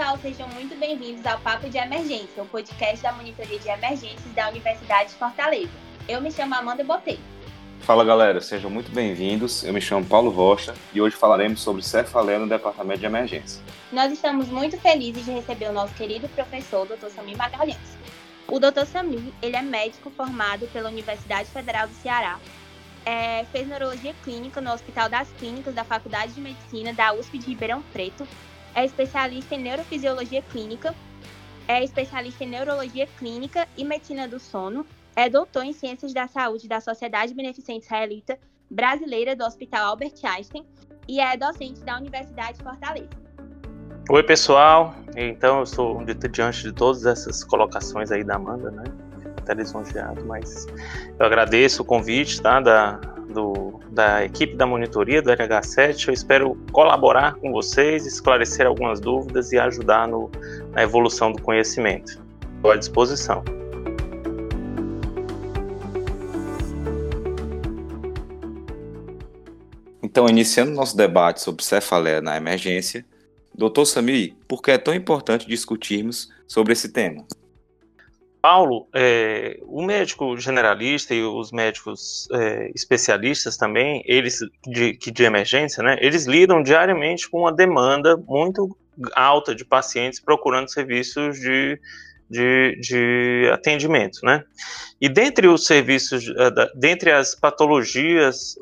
pessoal, sejam muito bem-vindos ao Papo de Emergência, o podcast da Monitoria de Emergências da Universidade de Fortaleza. Eu me chamo Amanda Botei. Fala galera, sejam muito bem-vindos. Eu me chamo Paulo Rocha e hoje falaremos sobre cefaleia no Departamento de Emergência. Nós estamos muito felizes de receber o nosso querido professor, Dr. Samir Magalhães. O Dr. Samir, ele é médico formado pela Universidade Federal do Ceará, é, fez neurologia clínica no Hospital das Clínicas da Faculdade de Medicina da USP de Ribeirão Preto é especialista em neurofisiologia clínica, é especialista em neurologia clínica e medicina do sono, é doutor em ciências da saúde da Sociedade Beneficente Israelita Brasileira do Hospital Albert Einstein e é docente da Universidade de Fortaleza. Oi, pessoal. Então, eu sou diante de todas essas colocações aí da Amanda, né? Até lisonjeado, mas eu agradeço o convite, tá? Da, do, da equipe da monitoria do RH7. Eu espero colaborar com vocês, esclarecer algumas dúvidas e ajudar no, na evolução do conhecimento. Estou à disposição. Então, iniciando nosso debate sobre cefaleia na emergência, Dr. Sami, por que é tão importante discutirmos sobre esse tema? Paulo, é, o médico generalista e os médicos é, especialistas também, eles de, de emergência, né, eles lidam diariamente com uma demanda muito alta de pacientes procurando serviços de, de, de atendimento, né? E dentre os serviços, eh, dentre as patologias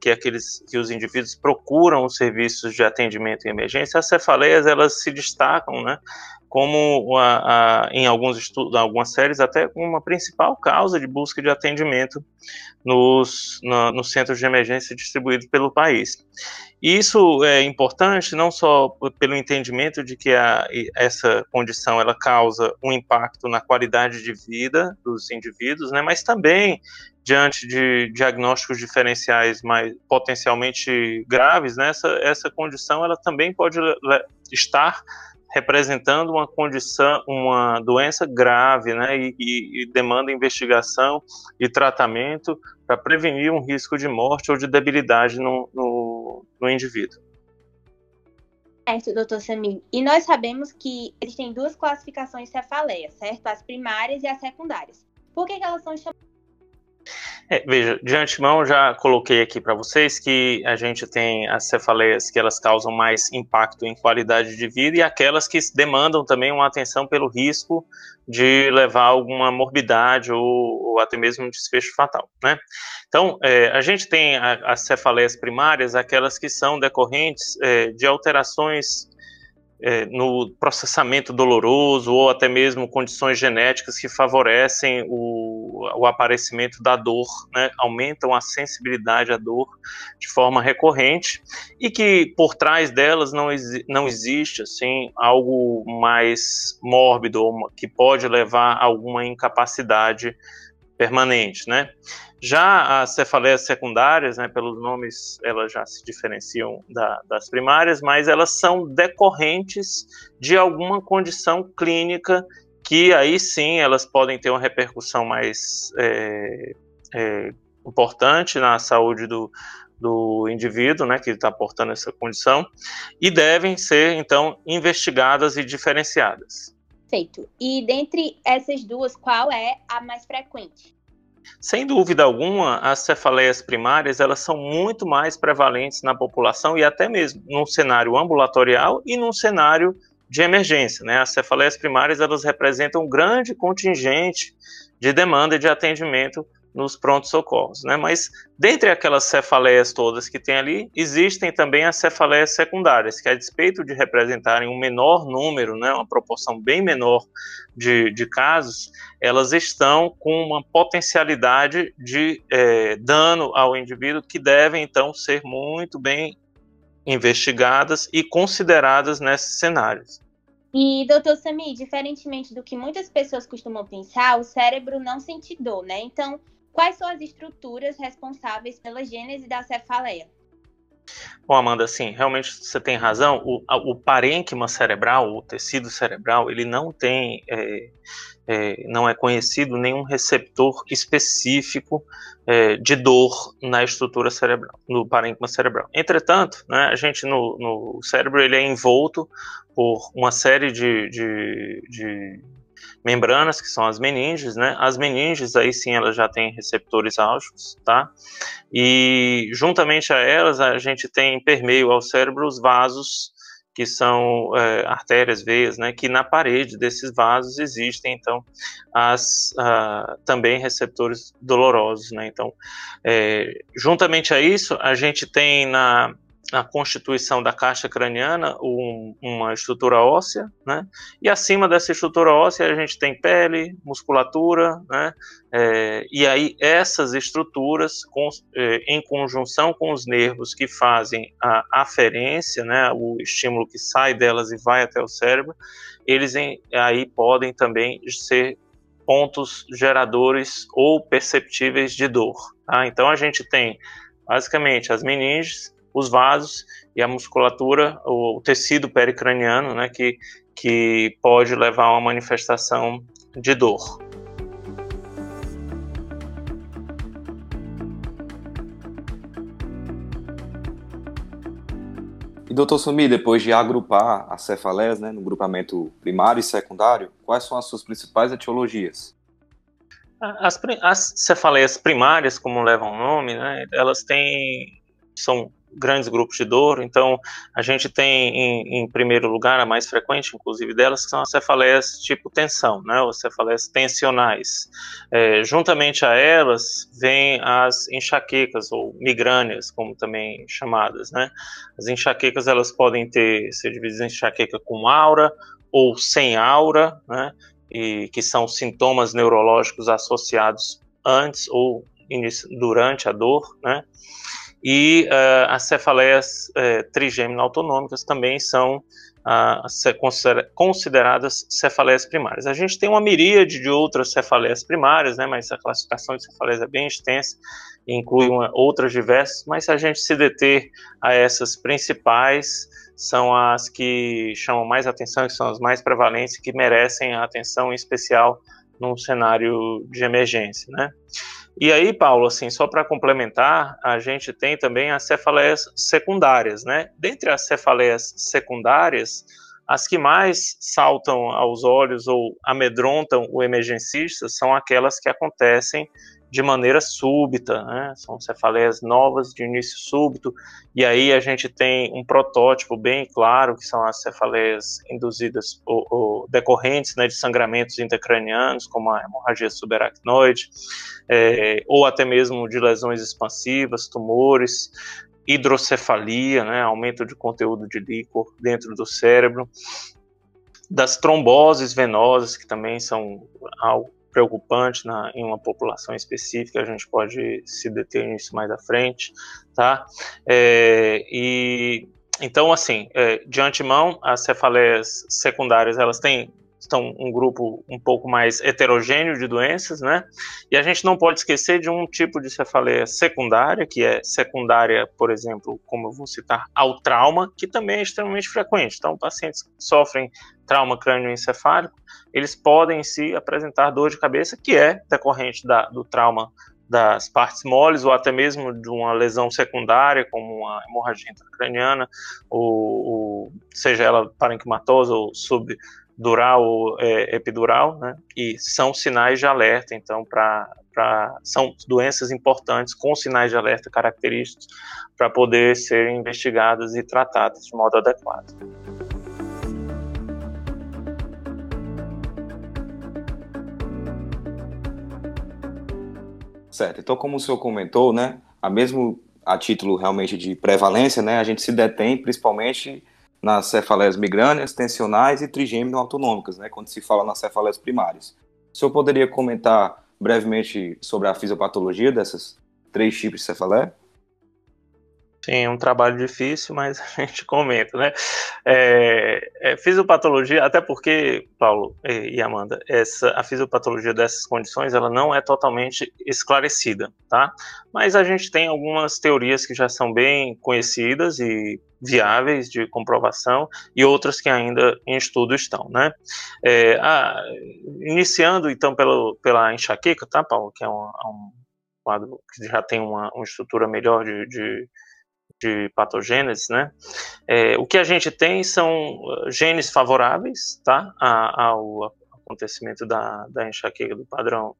que aqueles que os indivíduos procuram os serviços de atendimento em emergência, as cefaleias elas se destacam, né? Como a, a, em alguns estudos, algumas séries, até como uma principal causa de busca de atendimento nos, na, nos centros de emergência distribuídos pelo país. E isso é importante não só pelo entendimento de que a, essa condição ela causa um impacto na qualidade de vida dos indivíduos, né, mas também diante de diagnósticos diferenciais mais potencialmente graves, né, essa, essa condição ela também pode estar representando uma condição, uma doença grave, né, e, e, demanda investigação e tratamento para prevenir um risco de morte ou de debilidade no, no, no indivíduo. Certo, doutor Samir. E nós sabemos que existem duas classificações de cefaleia, certo? As primárias e as secundárias. Por que, que elas são chamadas é, veja, de antemão já coloquei aqui para vocês que a gente tem as cefaleias que elas causam mais impacto em qualidade de vida e aquelas que demandam também uma atenção pelo risco de levar alguma morbidade ou, ou até mesmo um desfecho fatal, né? Então, é, a gente tem a, as cefaleias primárias, aquelas que são decorrentes é, de alterações é, no processamento doloroso ou até mesmo condições genéticas que favorecem o, o aparecimento da dor, né, aumentam a sensibilidade à dor de forma recorrente e que por trás delas não, não existe assim algo mais mórbido que pode levar a alguma incapacidade permanente, né? Já as cefaleias secundárias, né, pelos nomes, elas já se diferenciam da, das primárias, mas elas são decorrentes de alguma condição clínica que aí sim elas podem ter uma repercussão mais é, é, importante na saúde do, do indivíduo, né, que está portando essa condição, e devem ser então investigadas e diferenciadas. Perfeito. E dentre essas duas, qual é a mais frequente? Sem dúvida alguma, as cefaleias primárias elas são muito mais prevalentes na população e até mesmo num cenário ambulatorial e num cenário de emergência. Né? As cefaleias primárias elas representam um grande contingente de demanda de atendimento nos prontos-socorros, né? Mas dentre aquelas cefaleias todas que tem ali, existem também as cefaleias secundárias, que a despeito de representarem um menor número, né, uma proporção bem menor de, de casos, elas estão com uma potencialidade de é, dano ao indivíduo que devem então ser muito bem investigadas e consideradas nesses cenários. E, doutor Sami, diferentemente do que muitas pessoas costumam pensar, o cérebro não sente dor, né? Então, Quais são as estruturas responsáveis pela gênese da cefaleia? Bom, Amanda, sim, realmente você tem razão. O, o parênquima cerebral, o tecido cerebral, ele não tem é, é, não é conhecido nenhum receptor específico é, de dor na estrutura cerebral, no parênquima cerebral. Entretanto, né, a gente no, no, cérebro ele é envolto por uma série de, de, de membranas, que são as meninges, né? As meninges, aí sim, elas já têm receptores álgicos, tá? E juntamente a elas, a gente tem permeio ao cérebro os vasos que são é, artérias, veias, né, que na parede desses vasos existem, então, as, também receptores dolorosos, né, então, é, juntamente a isso, a gente tem na, na constituição da caixa craniana um, uma estrutura óssea, né? E acima dessa estrutura óssea a gente tem pele, musculatura, né? É, e aí essas estruturas, com, é, em conjunção com os nervos que fazem a aferência, né? O estímulo que sai delas e vai até o cérebro, eles em, aí podem também ser pontos geradores ou perceptíveis de dor. Tá? Então a gente tem basicamente as meninges, os vasos e a musculatura, o, tecido pericraniano, né, que, que pode levar a uma manifestação de dor. E doutor Sumi, depois de agrupar as cefaleias né, no grupamento primário e secundário, quais são as suas principais etiologias? As, as cefaleias primárias, como levam o nome, né, elas têm são grandes grupos de dor. Então, a gente tem, em, em, primeiro lugar, a mais frequente, inclusive delas, que são as cefaleias tipo tensão, né, ou cefaleias tensionais. É, juntamente a elas, vêm as enxaquecas, ou migrâneas, como também chamadas, né. As enxaquecas, elas podem ter, ser divididas em enxaqueca com aura ou sem aura, né, e que são sintomas neurológicos associados antes ou durante a dor, né, e uh, as cefaleias uh, trigêmino-autonômicas também são uh, consideradas cefaleias primárias. A gente tem uma miríade de outras cefaleias primárias, né, mas a classificação de cefaleias é bem extensa, inclui uma, outras diversas, mas se a gente se deter a essas principais, são as que chamam mais atenção, que são as mais prevalentes, que merecem a atenção especial num cenário de emergência, né? E aí, Paulo, assim, só para complementar, a gente tem também as cefaleias secundárias, né? Dentre as cefaleias secundárias, as que mais saltam aos olhos ou amedrontam o emergencista são aquelas que acontecem de maneira súbita, né? são cefaleias novas de início súbito, e aí a gente tem um protótipo bem claro, que são as cefaleias induzidas ou, ou decorrentes né, de sangramentos intracranianos, como a hemorragia subaracnoide, é, ou até mesmo de lesões expansivas, tumores, hidrocefalia, né, aumento de conteúdo de líquor dentro do cérebro, das tromboses venosas, que também são algo preocupante na, em uma população específica, a gente pode se deter nisso mais à frente, tá? É, e então, assim, é, de antemão, as cefaleias secundárias, elas têm estão um grupo um pouco mais heterogêneo de doenças, né? E a gente não pode esquecer de um tipo de cefaleia secundária, que é secundária, por exemplo, como eu vou citar, ao trauma, que também é extremamente frequente. Então, pacientes que sofrem trauma crânioencefálico, eles podem em si apresentar dor de cabeça, que é decorrente da, do trauma das partes moles ou até mesmo de uma lesão secundária, como uma hemorragia intracraniana, ou, ou seja ela parenquimatosa ou sub dural ou é, epidural, né? E são sinais de alerta, então, para são doenças importantes com sinais de alerta característicos para poder serem investigadas e tratadas de modo adequado. Certo. Então, como o senhor comentou, né, a mesmo a título realmente de prevalência, né, a gente se detém principalmente nas cefaleias migrâneas, tensionais e trigêmino autonômicas, né, quando se fala nas cefaleias primárias. O senhor poderia comentar brevemente sobre a fisiopatologia dessas três tipos de cefaleia? Sim, é um trabalho difícil, mas a gente comenta, né? É, é, fisiopatologia, até porque, Paulo e, Amanda, essa, a fisiopatologia dessas condições, ela não é totalmente esclarecida, tá? Mas a gente tem algumas teorias que já são bem conhecidas e viáveis de comprovação e outras que ainda em estudo estão, né? É, a, iniciando, então, pelo, pela enxaqueca, tá, Paulo? Que é um, um quadro que já tem uma, uma estrutura melhor de, de de patogênese, né? É, o que a gente tem são uh, genes favoráveis, tá, ao acontecimento da, da enxaqueca do padrão,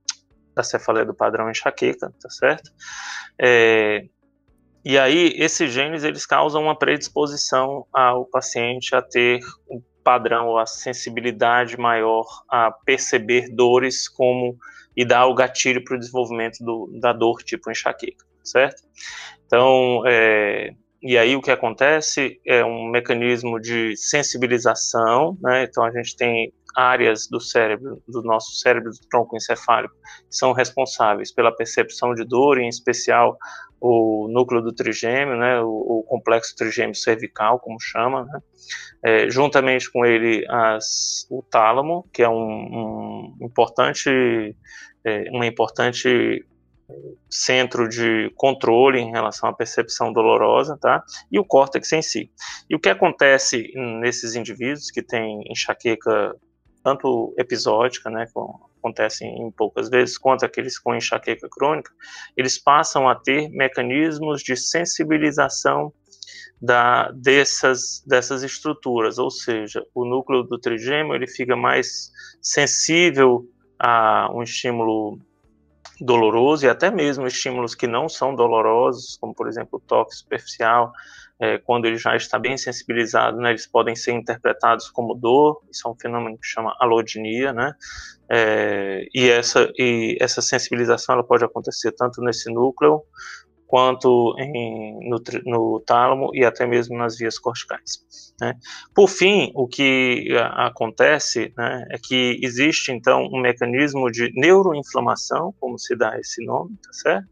da cefaleia do padrão enxaqueca, tá certo? É, e aí, esses genes, eles causam uma predisposição ao paciente a ter um padrão, ou a sensibilidade maior a perceber dores como e dar o gatilho para o desenvolvimento do, da dor tipo enxaqueca, certo? Então, é, e aí o que acontece é um mecanismo de sensibilização, né? Então a gente tem áreas do cérebro, do nosso cérebro do tronco encefálico, que são responsáveis pela percepção de dor, em especial o núcleo do trigêmeo, né, o, o complexo trigêmeo cervical, como chama, né, é, juntamente com ele as, o tálamo, que é um, um importante, é, uma importante centro de controle em relação à percepção dolorosa, tá? E o córtex em si. E o que acontece nesses indivíduos que têm enxaqueca tanto episódica, né, que acontece em poucas vezes, quanto aqueles com enxaqueca crônica, eles passam a ter mecanismos de sensibilização da, dessas, dessas estruturas, ou seja, o núcleo do trigêmeo ele fica mais sensível a um estímulo doloroso e até mesmo estímulos que não são dolorosos, como por exemplo o toque superficial, é, quando ele já está bem sensibilizado, né, eles podem ser interpretados como dor, isso é um fenômeno que chama alodinia, né, é, e, essa, e essa sensibilização ela pode acontecer tanto nesse núcleo quanto em, no, no, tálamo e até mesmo nas vias corticais. Né? Por fim, o que acontece né, é que existe então um mecanismo de neuroinflamação, como se dá esse nome, tá certo?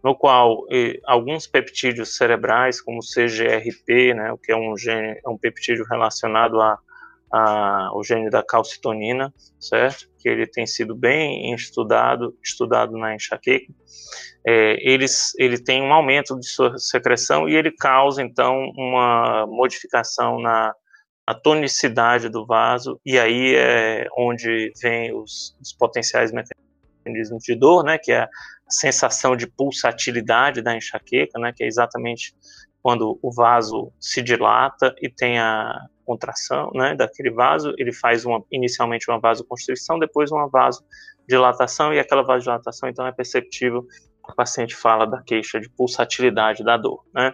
No qual alguns peptídeos cerebrais, como CGRP, né, o que é um gene, é um peptídeo relacionado a a, o gene da calcitonina, certo? Que ele tem sido bem estudado, estudado na enxaqueca. É, eles, ele tem um aumento de sua secreção e ele causa, então, uma modificação na, na tonicidade do vaso, e aí é onde vem os, os potenciais mecanismos de dor, né, que é a sensação de pulsatilidade da enxaqueca, né, que é exatamente quando o vaso se dilata e tem a contração né, daquele vaso, ele faz uma, inicialmente uma vasoconstrição, depois uma vasodilatação, e aquela vasodilatação então é perceptível, o paciente fala da queixa de pulsatilidade da dor. Né.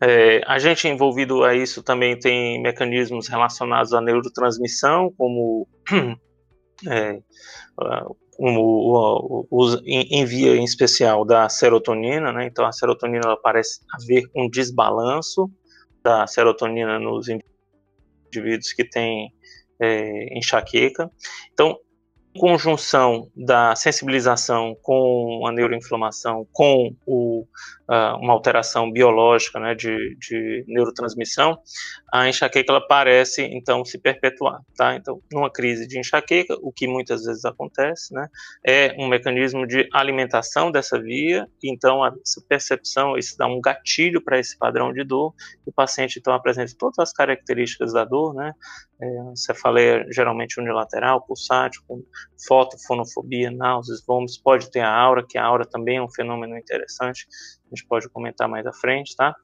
É, a gente envolvido a isso também tem mecanismos relacionados à neurotransmissão, como é, o, o, o, envia em especial da serotonina, né? Então a serotonina ela parece haver um desbalanço da serotonina nos indivíduos que têm é, enxaqueca. Então conjunção da sensibilização com a neuroinflamação, com o, uh, uma alteração biológica né, de, de, neurotransmissão, a enxaqueca ela parece então se perpetuar. Tá? Então, numa crise de enxaqueca, o que muitas vezes acontece né, é um mecanismo de alimentação dessa via, então essa percepção, isso dá um gatilho para esse padrão de dor, e o paciente então apresenta todas as características da dor, né, é, cefaleia geralmente unilateral, pulsátil, com fotofonofobia, náuseas, vômitos, pode ter a aura, que a aura também é um fenômeno interessante, a gente pode comentar mais à frente, tá?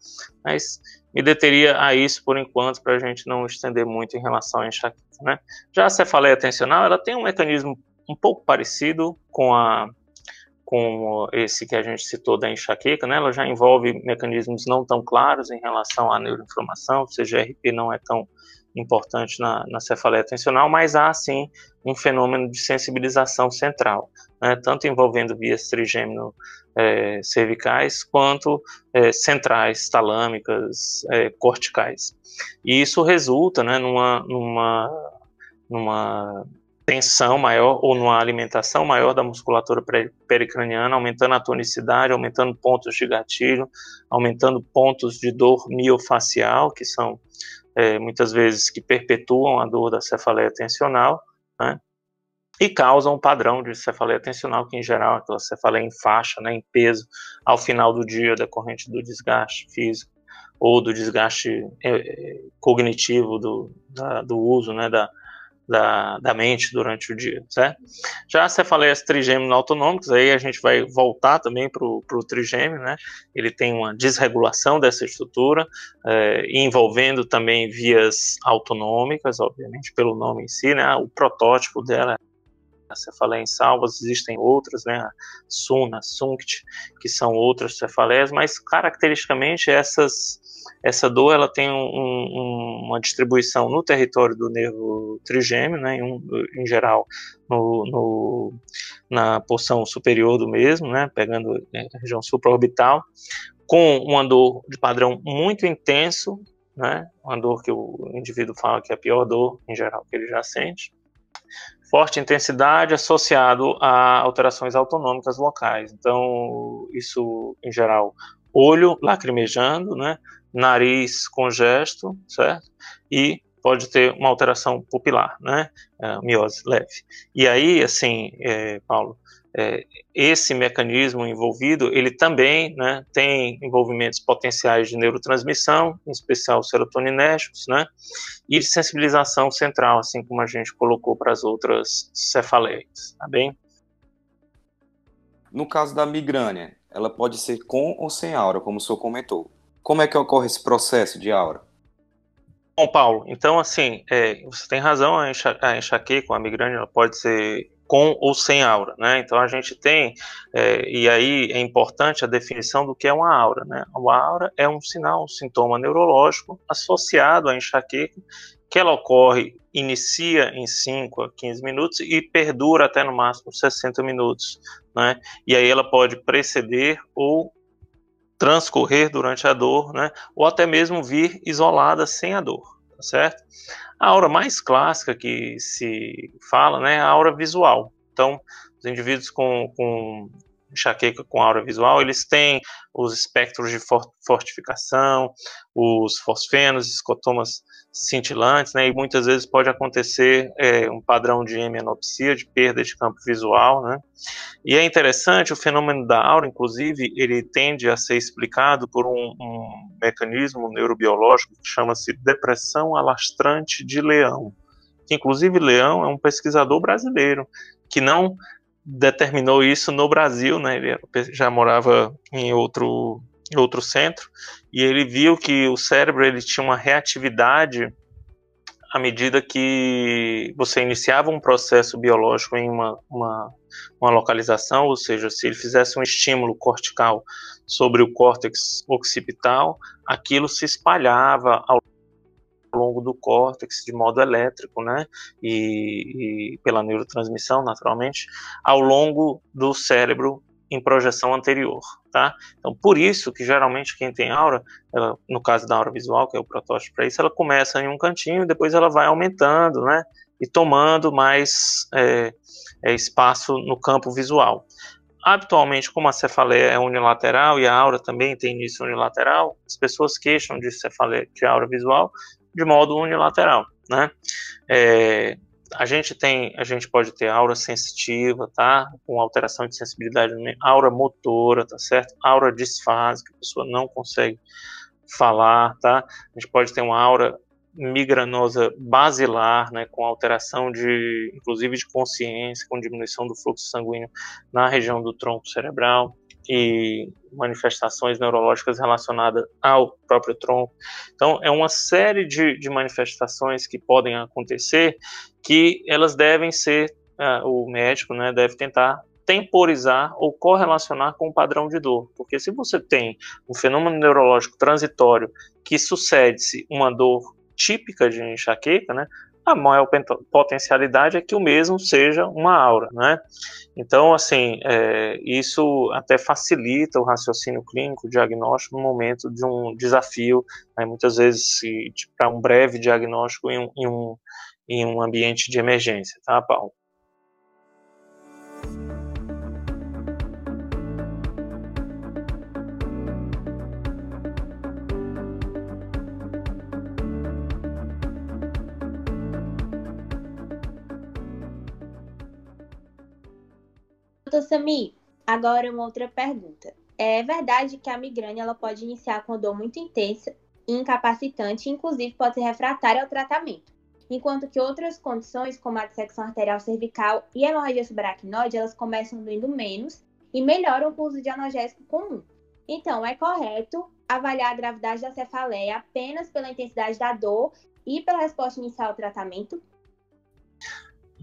Mas me deteria a isso por enquanto, para a gente não estender muito em relação à enxaqueca, né? Já a cefaleia atencional, ela tem um mecanismo um pouco parecido com a com esse que a gente citou da enxaqueca, né? Ela já envolve mecanismos não tão claros em relação à neuroinflamação, o CGRP não é tão importante na, na cefaleia atencional, mas há sim um fenômeno de sensibilização central, né, tanto envolvendo vias trigêmino é, cervicais quanto é, centrais, talâmicas, é, corticais. E isso resulta né, numa, numa, numa tensão maior ou numa alimentação maior da musculatura pericraniana, aumentando a tonicidade, aumentando pontos de gatilho, aumentando pontos de dor miofacial, que são é, muitas vezes que perpetuam a dor da cefaleia tensional, né? e causam um padrão de cefaleia tensional, que em geral é aquela cefaleia em faixa, né, em peso, ao final do dia decorrente do desgaste físico ou do desgaste é, cognitivo do, da, do uso né, da, da, da mente durante o dia, certo? Já cefaleias trigêmeo autonômicas, aí a gente vai voltar também para o trigêmeo, né? Ele tem uma desregulação dessa estrutura, é, envolvendo também vias autonômicas, obviamente, pelo nome em si, né? O protótipo dela a cefaleia em salvas, existem outras, né, a SUNA, SUNCT, que são outras cefaleias, mas caracteristicamente essas essa dor ela tem um, um, uma distribuição no território do nervo trigêmeo, né, em, em geral no, no, na porção superior do mesmo, né, pegando né, a região supraorbital, com uma dor de padrão muito intenso, né, uma dor que o indivíduo fala que é a pior dor em geral que ele já sente, forte intensidade associado a alterações autonômicas locais. Então, isso, em geral, olho lacrimejando, né? Nariz congesto, certo? E pode ter uma alteração pupilar, né? É, miose leve. E aí, assim, é, Paulo, é, esse mecanismo envolvido, ele também né, tem envolvimentos potenciais de neurotransmissão, em especial serotoninérgicos, né, e de sensibilização central, assim como a gente colocou para as outras cefaleias, tá bem? No caso da migrânia, ela pode ser com ou sem aura, como o senhor comentou. Como é que ocorre esse processo de aura? Bom, Paulo, então assim, é, você tem razão, a, enxaqueca, a migrânia, ela pode ser com ou sem aura, né? Então a gente tem, é, e aí é importante a definição do que é uma aura, né? A aura é um sinal, um sintoma neurológico associado à enxaqueca, que ela ocorre, inicia em 5 a 15 minutos e perdura até no máximo 60 minutos, né? E aí ela pode preceder ou transcorrer durante a dor, né? Ou até mesmo vir isolada sem a dor, tá certo? A aura mais clássica que se fala né, é a aura visual. Então, os indivíduos com, com enxaqueca com aura visual, eles têm os espectros de fortificação, os fosfenos, escotomas cintilantes, né, e muitas vezes pode acontecer é, um padrão de hemianopsia, de perda de campo visual, né, e é interessante, o fenômeno da aura, inclusive, ele tende a ser explicado por um, um mecanismo neurobiológico que chama-se depressão alastrante de leão, que inclusive Leão é um pesquisador brasileiro, que não determinou isso no Brasil, né, ele já morava em outro em outro centro, e ele viu que o cérebro ele tinha uma reatividade à medida que você iniciava um processo biológico em uma, uma, uma localização, ou seja, se ele fizesse um estímulo cortical sobre o córtex occipital, aquilo se espalhava ao longo do córtex de modo elétrico, né, e, e, pela neurotransmissão, naturalmente, ao longo do cérebro em projeção anterior, tá? Então, por isso que geralmente quem tem aura, ela, no caso da aura visual, que é o protótipo para isso, ela começa em um cantinho e depois ela vai aumentando, né? E tomando mais é, é, espaço no campo visual. Habitualmente, como a cefaleia é unilateral e a aura também tem início unilateral, as pessoas queixam de cefaleia de aura visual de modo unilateral, né? É, a gente tem, a gente pode ter aura sensitiva, tá? Com alteração de sensibilidade, aura motora, tá certo? Aura disfásica, a pessoa não consegue falar, tá? A gente pode ter uma aura migranosa basilar, né, com alteração de, inclusive de consciência, com diminuição do fluxo sanguíneo na região do tronco cerebral e manifestações neurológicas relacionadas ao próprio tronco. Então, é uma série de, de manifestações que podem acontecer que elas devem ser, uh, o médico né, deve tentar temporizar ou correlacionar com o padrão de dor. Porque se você tem um fenômeno neurológico transitório que sucede-se uma dor típica de enxaqueca, né, a maior potencialidade é que o mesmo seja uma aura, né? Então, assim, é, isso até facilita o raciocínio clínico, o diagnóstico no momento de um desafio, né? muitas vezes para um breve diagnóstico em um, em um, em um ambiente de emergência, tá, Paulo? Doutor Sami, agora uma outra pergunta. É verdade que a migrânia ela pode iniciar com dor muito intensa e incapacitante, inclusive pode ser refratária ao tratamento. Enquanto que outras condições, como a dissecção arterial cervical e hemorragia subaracnoide, elas começam doendo menos e melhoram com o uso de analgésico comum. Então, é correto avaliar a gravidade da cefaleia apenas pela intensidade da dor e pela resposta inicial ao tratamento?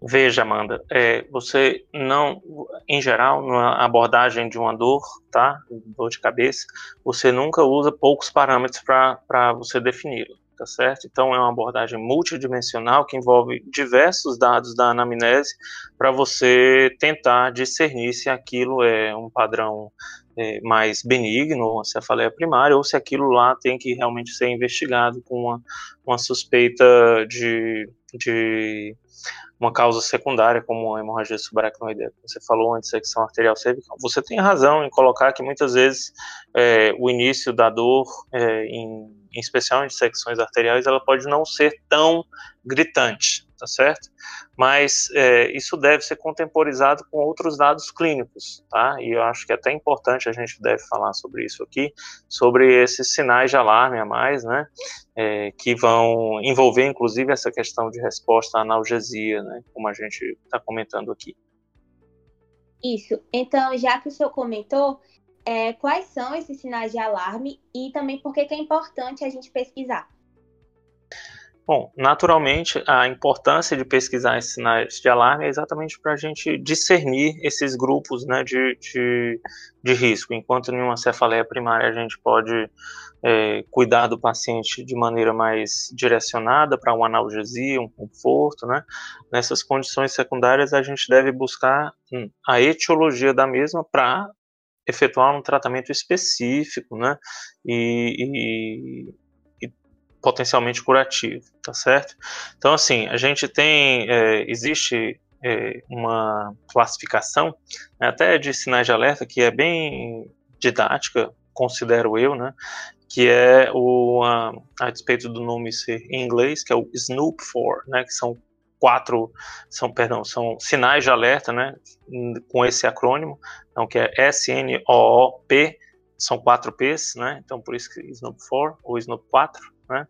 Veja, Amanda, é, você não, em geral, na abordagem de uma dor, tá, dor de cabeça, você nunca usa poucos parâmetros para você defini-lo, tá certo? Então é uma abordagem multidimensional que envolve diversos dados da anamnese para você tentar discernir se aquilo é um padrão é, mais benigno, uma cefaleia primária, ou se aquilo lá tem que realmente ser investigado com uma, uma suspeita de, de uma causa secundária, como a hemorragia subaracnoidea, você falou antes, secção arterial cervical. Você tem razão em colocar que muitas vezes é, o início da dor, é, em, em especial em secções arteriais, ela pode não ser tão gritante, tá certo? Mas é, isso deve ser contemporizado com outros dados clínicos, tá? E eu acho que é até importante a gente deve falar sobre isso aqui, sobre esses sinais de alarme a mais, né? É, que vão envolver, inclusive, essa questão de resposta à analgesia, né? Como a gente está comentando aqui. Isso. Então, já que o senhor comentou, é, quais são esses sinais de alarme e também por que é importante a gente pesquisar? Bom, naturalmente, a importância de pesquisar esses sinais de alarme é exatamente para a gente discernir esses grupos né, de, de, de, risco. Enquanto em uma cefaleia primária a gente pode é, cuidar do paciente de maneira mais direcionada para uma analgesia, um conforto, né? Nessas condições secundárias a gente deve buscar hum, a etiologia da mesma para efetuar um tratamento específico, né? E, e potencialmente curativo, tá certo? Então, assim, a gente tem, é, existe é, uma classificação, né, até de sinais de alerta, que é bem didática, considero eu, né, que é o, a, a despeito do nome ser em inglês, que é o SNOOP 4, né, que são quatro, são, perdão, são sinais de alerta, né, com esse acrônimo, então, que é S-N-O-O-P, são quatro P's, né, então por isso que SNOOP 4, ou SNOOP 4, né,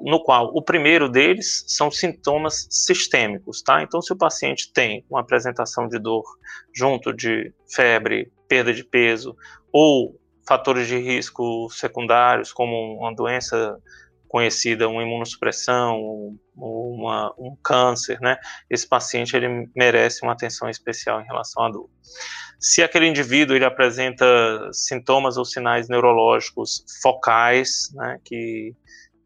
no qual o primeiro deles são sintomas sistêmicos, tá? Então, se o paciente tem uma apresentação de dor junto de febre, perda de peso ou fatores de risco secundários, como uma doença conhecida, uma imunossupressão, uma, um câncer, né? Esse paciente ele merece uma atenção especial em relação à dor. Se aquele indivíduo ele apresenta sintomas ou sinais neurológicos focais, né, que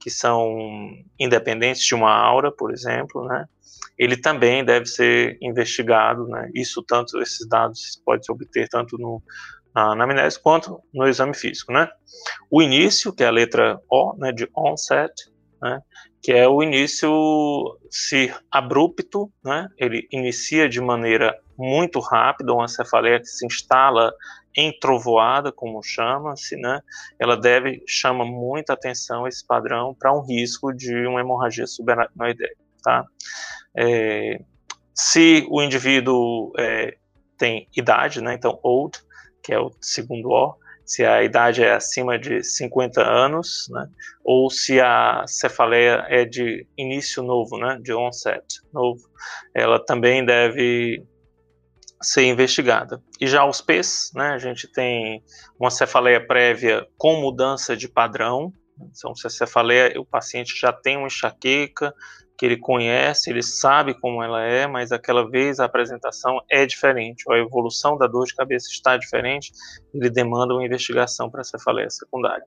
que são independentes de uma aura, por exemplo, né? Ele também deve ser investigado, né? Isso tanto esses dados pode se obter tanto no na anamnese quanto no exame físico, né? O início, que é a letra O, né, de onset, né, que é o início se abrupto, né? Ele inicia de maneira muito rápida, uma cefaleia que se instala entrovoada, como chama-se, né? Ela deve chama muita atenção esse padrão para um risco de uma hemorragia subaracnoidea, tá? É, se o indivíduo é, tem idade, né? Então old, que é o segundo O, se a idade é acima de 50 anos, né? Ou se a cefaleia é de início novo, né? De onset novo, ela também deve ser investigada. E já os P's, né, a gente tem uma cefaleia prévia com mudança de padrão. Então, se a cefaleia, o paciente já tem uma enxaqueca, ele conhece, ele sabe como ela é, mas aquela vez a apresentação é diferente, a evolução da dor de cabeça está diferente, ele demanda uma investigação para a cefaleia secundária.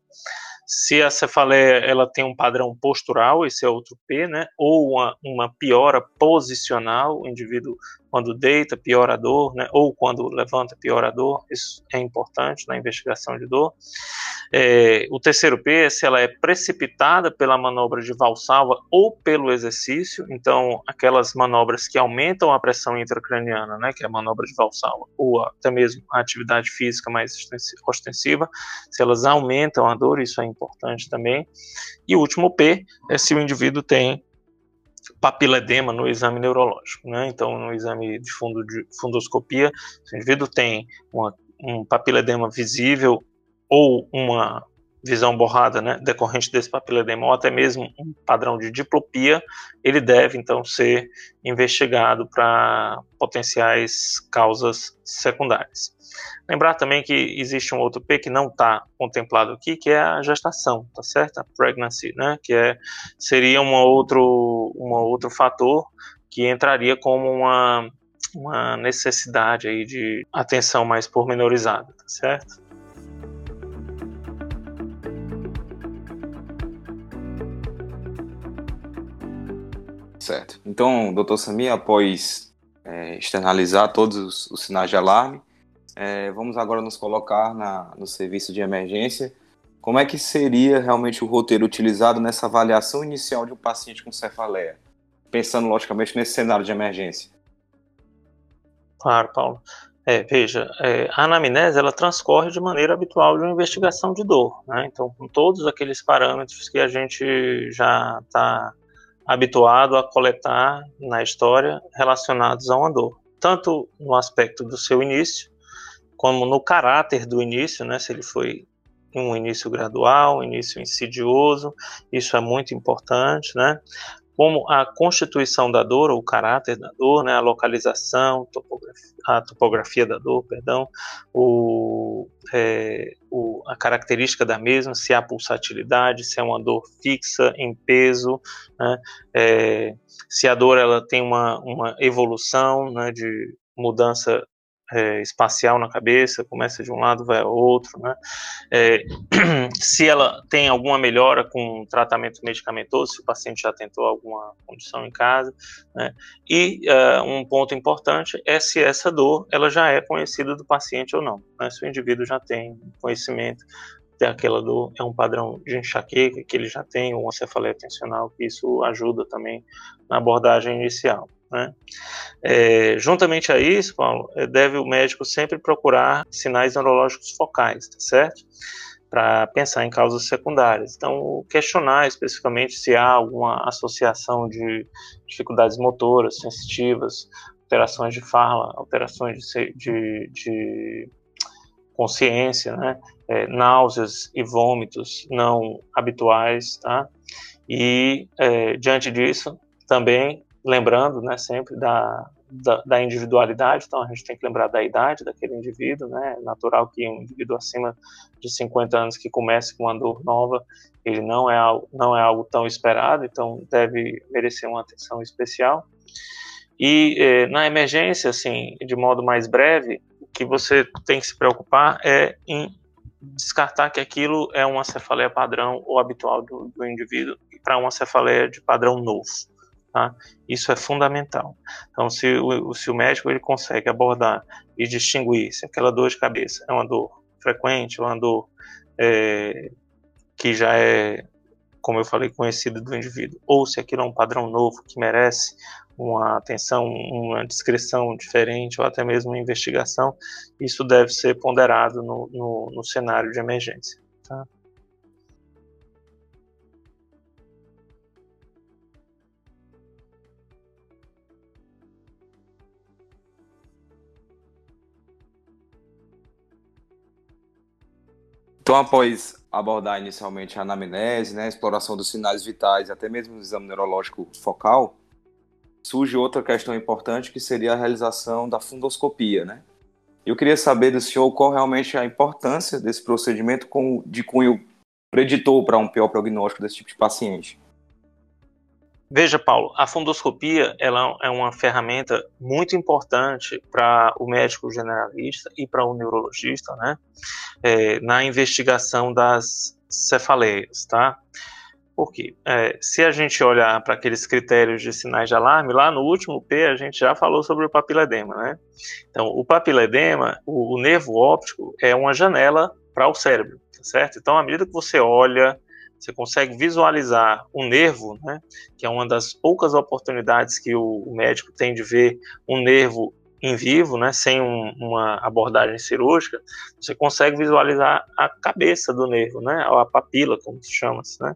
Se a cefaleia ela tem um padrão postural, esse é outro P, né? Ou uma, uma piora posicional, o indivíduo quando deita piora a dor, né? Ou quando levanta piora a dor, isso é importante na investigação de dor. É, o terceiro P é se ela é precipitada pela manobra de valsalva ou pelo exercício, então aquelas manobras que aumentam a pressão intracraniana, né, que é a manobra de valsalva, ou até mesmo a atividade física mais ostensiva, se elas aumentam a dor, isso é importante também. E o último P é se o indivíduo tem papiledema no exame neurológico, né? Então, no exame de fundo de fundoscopia, se o indivíduo tem uma, um papiledema visível ou uma visão borrada, né, decorrente desse papiledema ou até mesmo um padrão de diplopia, ele deve então ser investigado para potenciais causas secundárias. Lembrar também que existe um outro P que não está contemplado aqui, que é a gestação, tá certo? A pregnancy, né? Que é, seria um outro, um outro fator que entraria como uma, uma necessidade aí de atenção mais pormenorizada, tá certo? Certo. Então, doutor Samir, após é, externalizar todos os, os sinais de alarme, é, vamos agora nos colocar na, no serviço de emergência. Como é que seria realmente o roteiro utilizado nessa avaliação inicial de um paciente com cefaleia? Pensando, logicamente, nesse cenário de emergência. Claro, Paulo. É, veja, é, a anamnese ela transcorre de maneira habitual de uma investigação de dor, né? Então, com todos aqueles parâmetros que a gente já está habituado a coletar na história relacionados a uma dor, tanto no aspecto do seu início, como no caráter do início, né, se ele foi um início gradual, um início insidioso, isso é muito importante, né? Como a constituição da dor, ou o caráter da dor, né, a localização, topografia, a topografia da dor, perdão, o, é, o, a característica da mesma, se há pulsatilidade, se é uma dor fixa, em peso, né, é, se a dor ela tem uma, uma evolução né, de mudança é, espacial na cabeça, começa de um lado, vai ao outro, né? É, se ela tem alguma melhora com tratamento medicamentoso, se o paciente já tentou alguma condição em casa, né? E uh, um ponto importante é se essa dor ela já é conhecida do paciente ou não, né? Se o indivíduo já tem conhecimento daquela dor, é um padrão de enxaqueca que ele já tem, ou uma cefaleia tensional, que isso ajuda também na abordagem inicial. Né? É, juntamente a isso, Paulo, é, deve o médico sempre procurar sinais neurológicos focais, tá certo? Para pensar em causas secundárias. Então, questionar especificamente se há alguma associação de dificuldades motoras, sensitivas, alterações de fala, alterações de, de, de consciência, né? É, náuseas e vômitos não habituais, tá? E, é, diante disso, também lembrando, né, sempre da, da, da, individualidade, então a gente tem que lembrar da idade daquele indivíduo, né, é natural que um indivíduo acima de 50 anos que comece com uma dor nova, ele não é algo, não é algo tão esperado, então deve merecer uma atenção especial. E eh, na emergência, assim, de modo mais breve, o que você tem que se preocupar é em descartar que aquilo é uma cefaleia padrão ou habitual do, do indivíduo para uma cefaleia de padrão novo. Tá? Isso é fundamental. Então, se o, se o médico ele consegue abordar e distinguir se aquela dor de cabeça é uma dor frequente uma dor é, que já é, como eu falei, conhecida do indivíduo, ou se aquilo é um padrão novo que merece uma atenção, uma descrição diferente ou até mesmo uma investigação, isso deve ser ponderado no, no, no cenário de emergência. Tá? Então, após abordar inicialmente a anamnese, né, a exploração dos sinais vitais, até mesmo o exame neurológico focal, surge outra questão importante que seria a realização da fundoscopia, né? Eu queria saber do senhor qual realmente a importância desse procedimento de cunho preditor para um pior prognóstico desse tipo de paciente. Veja, Paulo, a fundoscopia ela é uma ferramenta muito importante para o médico generalista e para o neurologista, né, é, na investigação das cefaleias, tá? Porque é, se a gente olhar para aqueles critérios de sinais de alarme, lá no último P a gente já falou sobre o papiledema, né? Então, o papiledema, o, o nervo óptico, é uma janela para o cérebro, tá certo? Então, à medida que você olha, você consegue visualizar o nervo, né, que é uma das poucas oportunidades que o, médico tem de ver um nervo em vivo, né, sem um, uma abordagem cirúrgica, você consegue visualizar a cabeça do nervo, né, a papila, como se chama, né.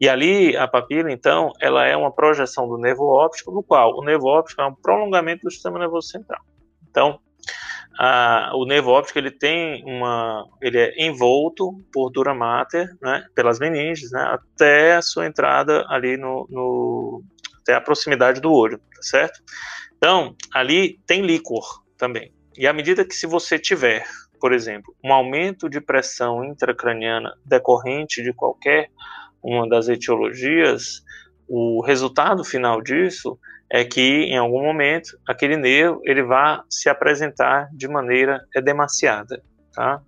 E ali a papila, então, ela é uma projeção do nervo óptico, no qual o nervo óptico é um prolongamento do sistema nervoso central. Então, a, o nervo óptico ele tem uma, ele é envolto por dura mater, né, pelas meninges, né, até a sua entrada ali no, no até a proximidade do olho, tá certo? Então, ali tem líquor também. E à medida que se você tiver, por exemplo, um aumento de pressão intracraniana decorrente de qualquer uma das etiologias, o resultado final disso é que em algum momento aquele nervo ele vai se apresentar de maneira edemaciada, tá?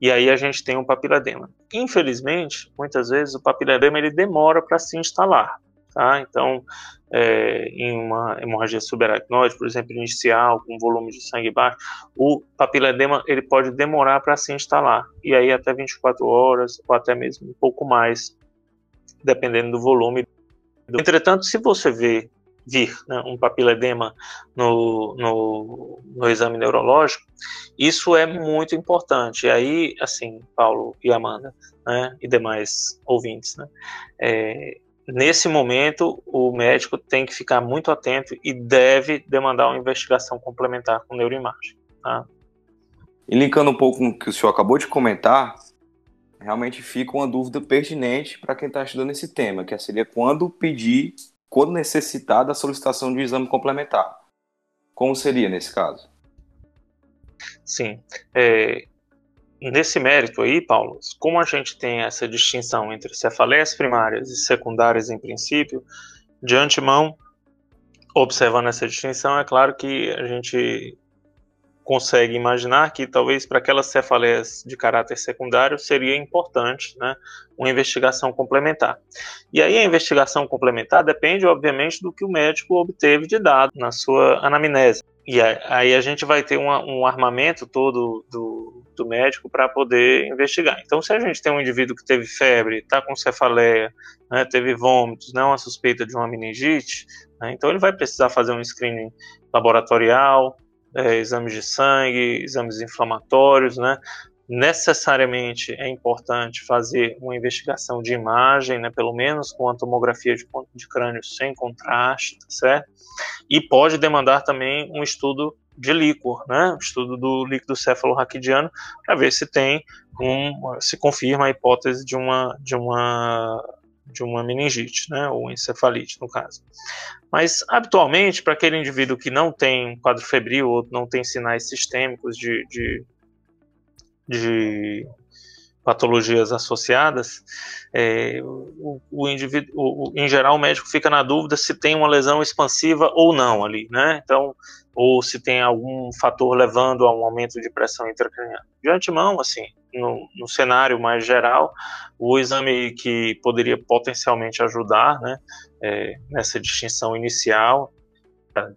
E aí a gente tem um papiladema. Infelizmente, muitas vezes o papiladema ele demora para se instalar, tá? Então, é, em uma hemorragia subaracnoide, por exemplo, inicial, com volume de sangue baixo, o papiledema ele pode demorar para se instalar, e aí até 24 horas, ou até mesmo um pouco mais, dependendo do volume. Entretanto, se você vê vir né, um papiledema no, no, no, exame neurológico, isso é muito importante. E aí, assim, Paulo e Amanda, né, e demais ouvintes, né, é, nesse momento, o médico tem que ficar muito atento e deve demandar uma investigação complementar com neuroimagem. Tá? E linkando um pouco com o que o senhor acabou de comentar, realmente fica uma dúvida pertinente para quem está estudando esse tema, que seria quando pedir, quando necessitar da solicitação de um exame complementar. Como seria nesse caso? Sim. É, nesse mérito aí, Paulo, como a gente tem essa distinção entre cefaleias primárias e secundárias em princípio, de antemão, observando essa distinção, é claro que a gente consegue imaginar que talvez para aquelas cefaleias de caráter secundário seria importante né, uma investigação complementar. E aí a investigação complementar depende, obviamente, do que o médico obteve de dado na sua anamnese. E aí a gente vai ter uma, um armamento todo do, do médico para poder investigar. Então, se a gente tem um indivíduo que teve febre, está com cefaleia, né, teve vômitos, não a suspeita de uma meningite, né, então ele vai precisar fazer um screening laboratorial, é, exames de sangue, exames inflamatórios, né, necessariamente é importante fazer uma investigação de imagem, né, pelo menos com a tomografia de, de crânio sem contraste, tá certo? E pode demandar também um estudo de líquor, né, um estudo do líquido cefalorraquidiano, para ver se tem um, se confirma a hipótese de uma, de uma de uma meningite, né, ou encefalite, no caso. Mas, habitualmente, para aquele indivíduo que não tem quadro febril ou não tem sinais sistêmicos de, de de patologias associadas, é, o, o, indivíduo, o, em geral, o médico fica na dúvida se tem uma lesão expansiva ou não ali, né? Então, ou se tem algum fator levando a um aumento de pressão intracraniana. De antemão, assim, no, no cenário mais geral, o exame que poderia potencialmente ajudar, né, é, nessa distinção inicial para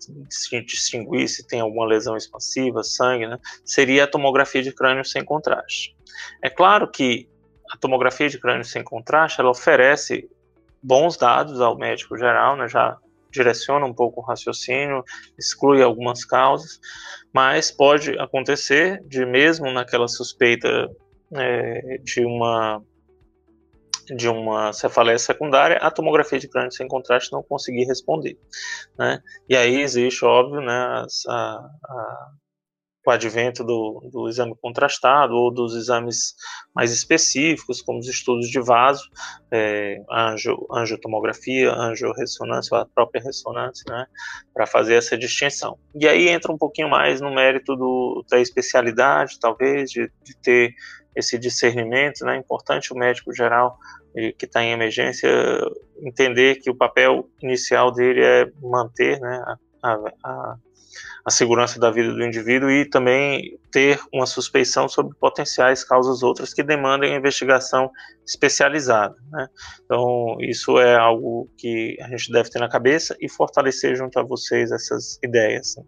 distinguir se tem alguma lesão expansiva, sangue, né, seria a tomografia de crânio sem contraste. É claro que a tomografia de crânio sem contraste ela oferece bons dados ao médico geral, né, já direciona um pouco o raciocínio, exclui algumas causas, mas pode acontecer de mesmo naquela suspeita é, de uma de uma cefaleia secundária, a tomografia de crânio sem contraste não conseguir responder. Né? E aí existe, óbvio, né, a, a, o advento do, do, exame contrastado ou dos exames mais específicos, como os estudos de vaso, é, anjo, angiotomografia, angiorressonância, a própria ressonância, né, para fazer essa distinção. E aí entra um pouquinho mais no mérito do, da especialidade, talvez, de, de ter esse discernimento, né? É importante o médico geral que está em emergência entender que o papel inicial dele é manter, né, a, a, a segurança da vida do indivíduo e também ter uma suspeição sobre potenciais causas outras que demandem investigação especializada. Né? Então, isso é algo que a gente deve ter na cabeça e fortalecer junto a vocês essas ideias. Né?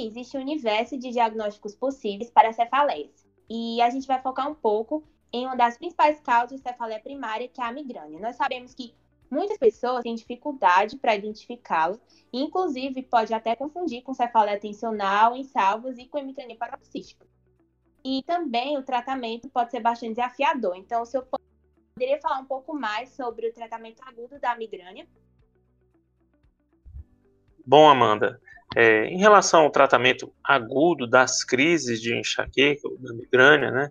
Existe um universo de diagnósticos possíveis para cefaleias. E a gente vai focar um pouco em uma das principais causas de cefaleia primária, que é a migrânia. Nós sabemos que muitas pessoas têm dificuldade para identificá-lo, inclusive pode até confundir com cefaleia tensional em salvos e com hemicrania paroxística. E também o tratamento pode ser bastante desafiador. Então, o senhor poderia falar um pouco mais sobre o tratamento agudo da migrânia? Bom, Amanda, é, em relação ao tratamento agudo das crises de enxaqueca, da migrânia, né,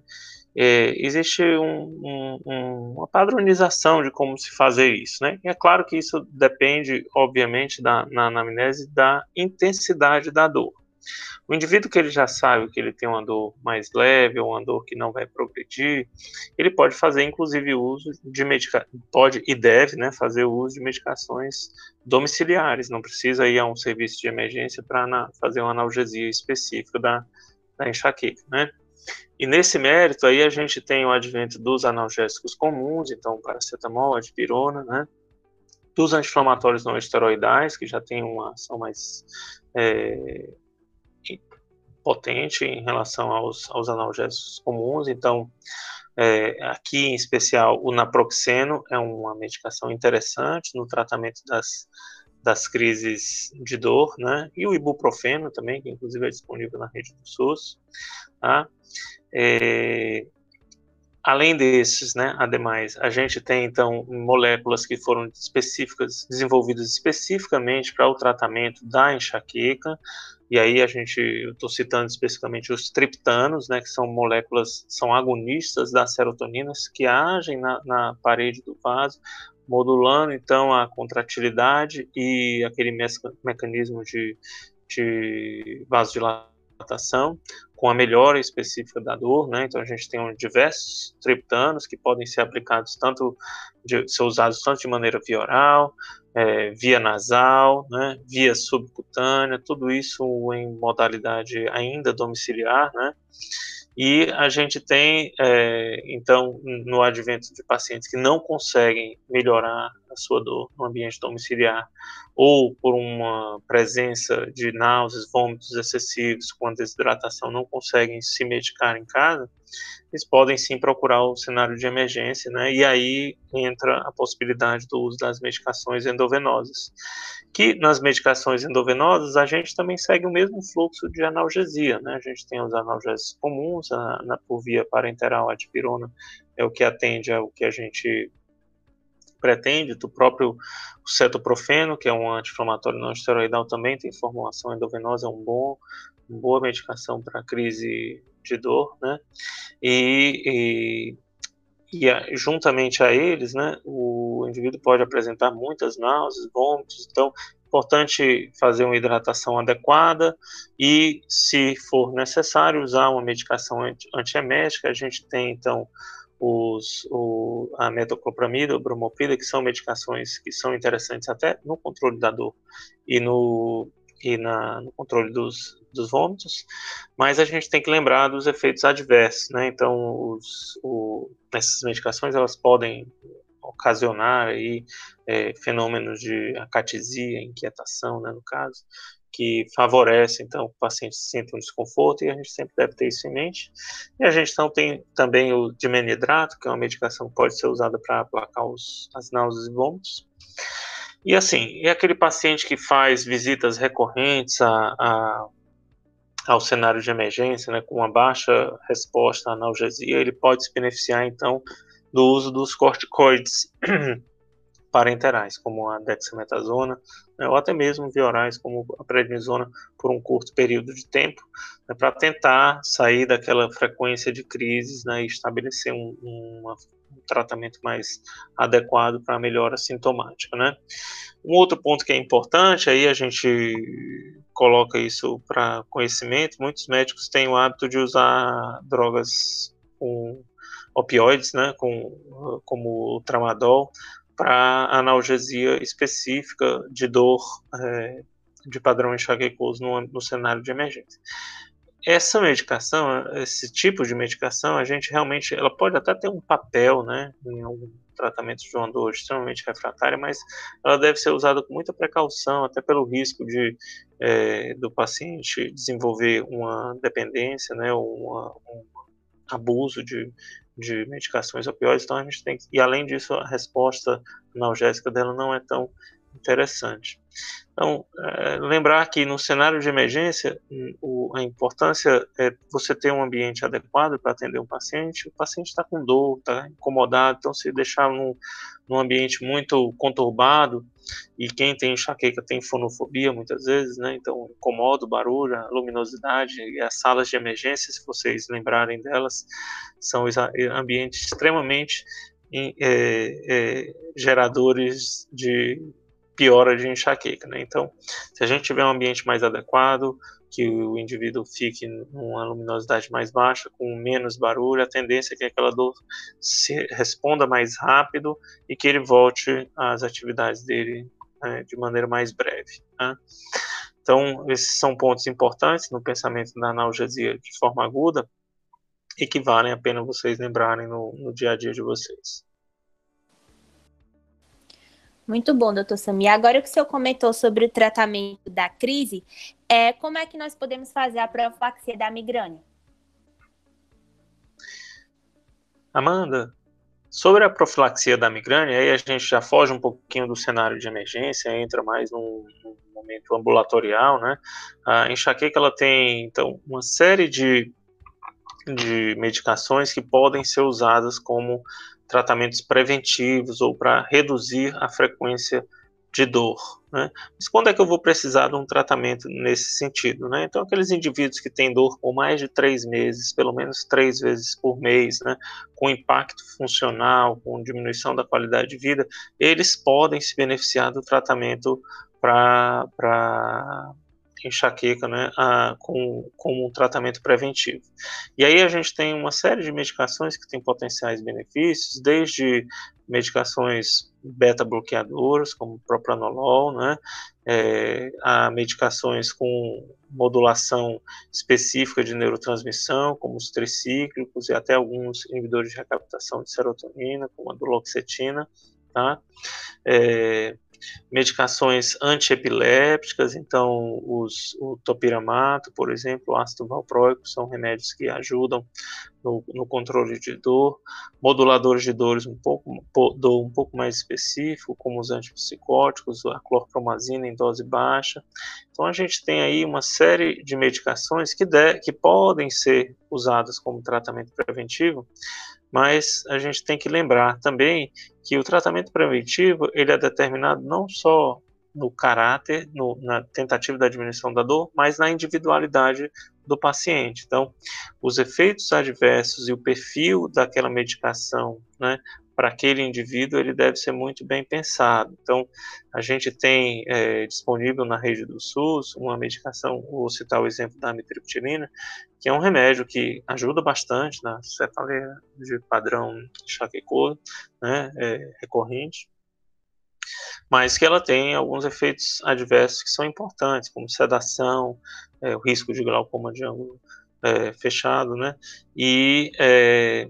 é, existe um, um, uma padronização de como se fazer isso, né? E é claro que isso depende, obviamente, da, na anamnese da intensidade da dor. O indivíduo que ele já sabe que ele tem uma dor mais leve ou uma dor que não vai progredir, ele pode fazer inclusive uso de medicações, pode e deve, né, fazer uso de medicações domiciliares, não precisa ir a um serviço de emergência para fazer uma analgesia específica da, da enxaqueca, né? E nesse mérito aí a gente tem o advento dos analgésicos comuns, então paracetamol, adipirona, né? Dos anti-inflamatórios não esteroidais, que já tem uma ação mais é, potente em relação aos, aos analgésicos comuns. Então, é, aqui em especial o naproxeno é uma medicação interessante no tratamento das, das crises de dor, né? E o ibuprofeno também, que inclusive é disponível na rede do SUS, tá? É, além desses, né, ademais, a gente tem então moléculas que foram específicas, desenvolvidas especificamente para o tratamento da enxaqueca, e aí a gente, eu estou citando especificamente os triptanos, né, que são moléculas, são agonistas das serotoninas que agem na, na parede do vaso, modulando então a contratilidade e aquele mecanismo de, de vasodilatação com a melhora específica da dor, né? Então a gente tem diversos triptanos que podem ser aplicados tanto de, ser usados tanto de maneira via oral, é, via nasal, né? Via subcutânea, tudo isso em modalidade ainda domiciliar, né? E a gente tem, é, então, no advento de pacientes que não conseguem melhorar a sua dor no ambiente domiciliar, ou por uma presença de náuseas, vômitos excessivos, com a desidratação, não conseguem se medicar em casa, eles podem sim procurar o cenário de emergência, né? E aí entra a possibilidade do uso das medicações endovenosas. Que nas medicações endovenosas a gente também segue o mesmo fluxo de analgesia, né? A gente tem os analgésicos comuns, a, na, por via parenteral, a dipirona é o que atende ao que a gente pretende, do próprio cetoprofeno, que é um anti-inflamatório não esteroidal também, tem formulação endovenosa, é um bom, uma boa medicação para crise de dor, né? E, e, e juntamente a eles, né, o indivíduo pode apresentar muitas náuseas, vômitos, então importante fazer uma hidratação adequada e, se for necessário, usar uma medicação antiemética. A gente tem, então, os, o, a metoclopramida, o bromopida, que são medicações que são interessantes até no controle da dor e no, e na, no controle dos, dos vômitos, mas a gente tem que lembrar dos efeitos adversos, né? Então, os, o, essas medicações elas podem ocasionar aí é, fenômenos de acatesia, inquietação, né, no caso, que favorece, então, o paciente sente um desconforto e a gente sempre deve ter isso em mente. E a gente então tem também o dimenidrato, que é uma medicação que pode ser usada para aplacar os, as náuseas e vômitos. E assim, e aquele paciente que faz visitas recorrentes a, a, ao cenário de emergência, né, com uma baixa resposta à analgesia, ele pode se beneficiar então do uso dos corticoides parenterais, como a dexametasona, né, ou até mesmo viorais, como a prednisona, por um curto período de tempo, né, para tentar sair daquela frequência de crises né, e estabelecer um, uma, um tratamento mais adequado para a melhora sintomática. Né. Um outro ponto que é importante, aí a gente coloca isso para conhecimento, muitos médicos têm o hábito de usar drogas com opioides, né, com, como o tramadol, para analgesia específica de dor é, de padrão enxaquecoso no, no cenário de emergência. Essa medicação, esse tipo de medicação, a gente realmente, ela pode até ter um papel, né, em algum tratamento de uma dor extremamente refratária, mas ela deve ser usada com muita precaução, até pelo risco de é, do paciente desenvolver uma dependência, né, uma, um abuso de, de medicações opioides. Então a gente tem e além disso a resposta analgésica dela não é tão interessante. Então, é, lembrar que no cenário de emergência, o, a importância é você ter um ambiente adequado para atender um paciente. O paciente está com dor, está incomodado, então se deixar num, num ambiente muito conturbado, e quem tem enxaqueca tem fonofobia muitas vezes, né? Então incomoda o barulho, a luminosidade e as salas de emergência, se vocês lembrarem delas, são ambientes extremamente é, é, geradores de piora de enxaqueca, né? Então, se a gente tiver um ambiente mais adequado, que o indivíduo fique numa luminosidade mais baixa, com menos barulho, a tendência é que aquela dor se responda mais rápido e que ele volte às atividades dele né, de maneira mais breve. Né? Então, esses são pontos importantes no pensamento da analgesia de forma aguda e que valem a pena vocês lembrarem no, no dia a dia de vocês. Muito bom, doutor Sami. Agora que o senhor comentou sobre o tratamento da crise, é, como é que nós podemos fazer a profilaxia da migrânia? Amanda, sobre a profilaxia da migrânia, aí a gente já foge um pouquinho do cenário de emergência, entra mais num, num momento ambulatorial, né? A enxaqueca, ela tem, então, uma série de, de medicações que podem ser usadas como tratamentos preventivos ou para reduzir a frequência de dor. Né? Mas quando é que eu vou precisar de um tratamento nesse sentido? Né? Então, aqueles indivíduos que têm dor por mais de três meses, pelo menos três vezes por mês, né? com impacto funcional, com diminuição da qualidade de vida, eles podem se beneficiar do tratamento para enxaqueca né, a, com, com um tratamento preventivo. E aí a gente tem uma série de medicações que têm potenciais benefícios, desde medicações beta-bloqueadoras, como propranolol, né, é, a medicações com modulação específica de neurotransmissão, como os tricíclicos e até alguns inibidores de recaptação de serotonina, como a duloxetina, tá? É, medicações antiepilépticas, então os, o topiramato, por exemplo, o ácido valproico, são remédios que ajudam no, no, controle de dor, moduladores de dores um pouco, dor um pouco mais específico, como os antipsicóticos, a clorpromazina em dose baixa. Então a gente tem aí uma série de medicações que, de, que podem ser usadas como tratamento preventivo, mas a gente tem que lembrar também que o tratamento preventivo ele é determinado não só no caráter, no, na tentativa da diminuição da dor, mas na individualidade do paciente. Então, os efeitos adversos e o perfil daquela medicação, né, para aquele indivíduo ele deve ser muito bem pensado. Então, a gente tem é, disponível na rede do SUS uma medicação, vou citar o exemplo da amitriptilina, que é um remédio que ajuda bastante na cefaleia de padrão enxaquecoso, né, é, recorrente, mas que ela tem alguns efeitos adversos que são importantes, como sedação, é, o risco de glaucoma de ângulo é, fechado, né, e é,